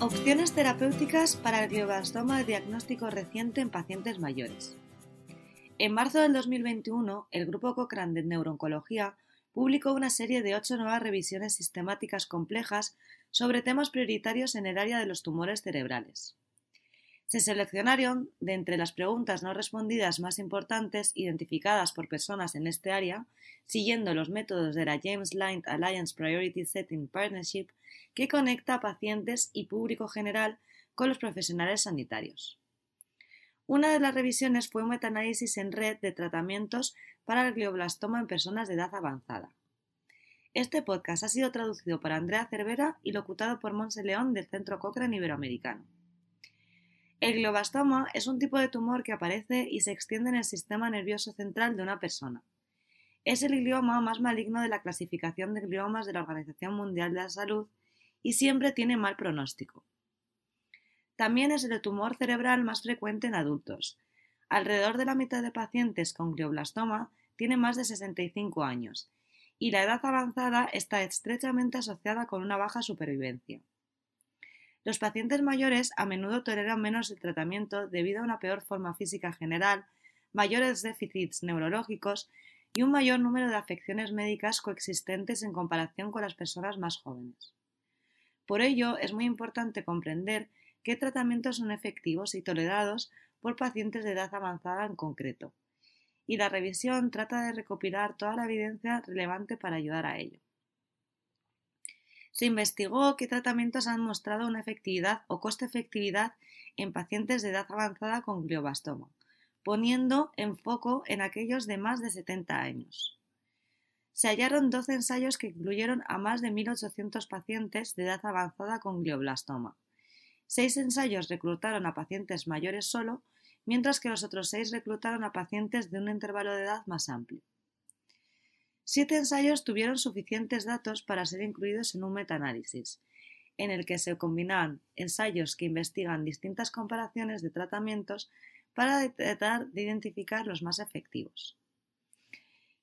Opciones terapéuticas para el glioblastoma de diagnóstico reciente en pacientes mayores. En marzo del 2021, el Grupo Cochrane de Neurooncología publicó una serie de ocho nuevas revisiones sistemáticas complejas sobre temas prioritarios en el área de los tumores cerebrales. Se seleccionaron de entre las preguntas no respondidas más importantes identificadas por personas en este área, siguiendo los métodos de la James Line Alliance Priority Setting Partnership, que conecta a pacientes y público general con los profesionales sanitarios. Una de las revisiones fue un metaanálisis en red de tratamientos para el glioblastoma en personas de edad avanzada. Este podcast ha sido traducido por Andrea Cervera y locutado por Monse León del Centro Cochrane Iberoamericano. El glioblastoma es un tipo de tumor que aparece y se extiende en el sistema nervioso central de una persona. Es el glioma más maligno de la clasificación de gliomas de la Organización Mundial de la Salud y siempre tiene mal pronóstico. También es el tumor cerebral más frecuente en adultos. Alrededor de la mitad de pacientes con glioblastoma tiene más de 65 años y la edad avanzada está estrechamente asociada con una baja supervivencia. Los pacientes mayores a menudo toleran menos el tratamiento debido a una peor forma física general, mayores déficits neurológicos y un mayor número de afecciones médicas coexistentes en comparación con las personas más jóvenes. Por ello, es muy importante comprender qué tratamientos son efectivos y tolerados por pacientes de edad avanzada en concreto, y la revisión trata de recopilar toda la evidencia relevante para ayudar a ello se investigó qué tratamientos han mostrado una efectividad o coste-efectividad en pacientes de edad avanzada con glioblastoma, poniendo en foco en aquellos de más de 70 años. Se hallaron 12 ensayos que incluyeron a más de 1.800 pacientes de edad avanzada con glioblastoma. Seis ensayos reclutaron a pacientes mayores solo, mientras que los otros seis reclutaron a pacientes de un intervalo de edad más amplio. Siete ensayos tuvieron suficientes datos para ser incluidos en un metaanálisis, en el que se combinan ensayos que investigan distintas comparaciones de tratamientos para tratar de identificar los más efectivos.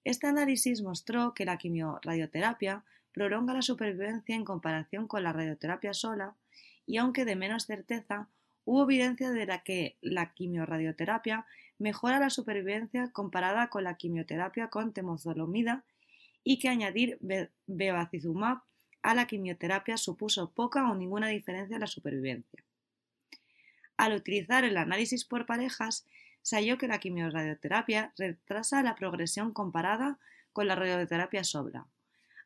Este análisis mostró que la quimiorradioterapia prolonga la supervivencia en comparación con la radioterapia sola y aunque de menos certeza, hubo evidencia de la que la quimiorradioterapia mejora la supervivencia comparada con la quimioterapia con temozolomida y que añadir bevacizumab a la quimioterapia supuso poca o ninguna diferencia en la supervivencia. Al utilizar el análisis por parejas, se halló que la quimiorradioterapia retrasa la progresión comparada con la radioterapia sobra,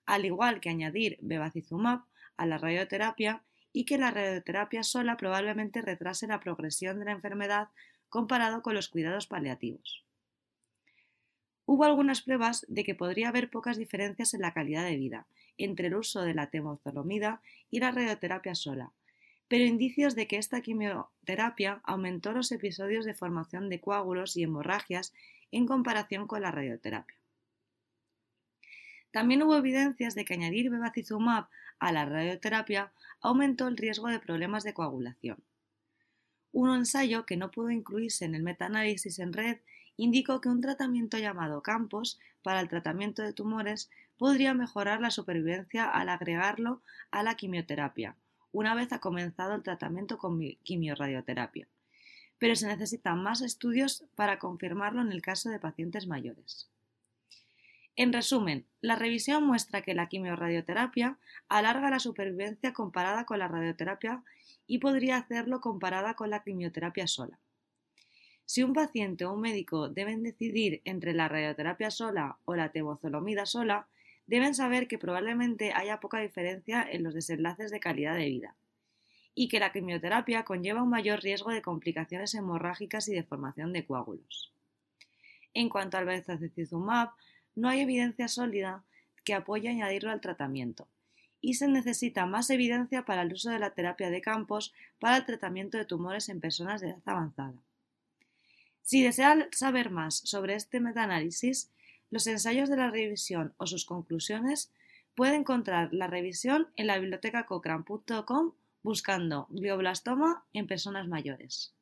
al igual que añadir bevacizumab a la radioterapia y que la radioterapia sola probablemente retrase la progresión de la enfermedad comparado con los cuidados paliativos. Hubo algunas pruebas de que podría haber pocas diferencias en la calidad de vida entre el uso de la temozolomida y la radioterapia sola, pero indicios de que esta quimioterapia aumentó los episodios de formación de coágulos y hemorragias en comparación con la radioterapia. También hubo evidencias de que añadir bevacizumab a la radioterapia aumentó el riesgo de problemas de coagulación. Un ensayo que no pudo incluirse en el metaanálisis en red indicó que un tratamiento llamado Campos para el tratamiento de tumores podría mejorar la supervivencia al agregarlo a la quimioterapia, una vez ha comenzado el tratamiento con quimiorradioterapia. Pero se necesitan más estudios para confirmarlo en el caso de pacientes mayores. En resumen, la revisión muestra que la quimiorradioterapia alarga la supervivencia comparada con la radioterapia y podría hacerlo comparada con la quimioterapia sola. Si un paciente o un médico deben decidir entre la radioterapia sola o la temozolomida sola, deben saber que probablemente haya poca diferencia en los desenlaces de calidad de vida y que la quimioterapia conlleva un mayor riesgo de complicaciones hemorrágicas y de formación de coágulos. En cuanto al bevacizumab, no hay evidencia sólida que apoye añadirlo al tratamiento y se necesita más evidencia para el uso de la terapia de campos para el tratamiento de tumores en personas de edad avanzada. Si desean saber más sobre este metaanálisis, los ensayos de la revisión o sus conclusiones, puede encontrar la revisión en la biblioteca cochrane.com buscando glioblastoma en personas mayores.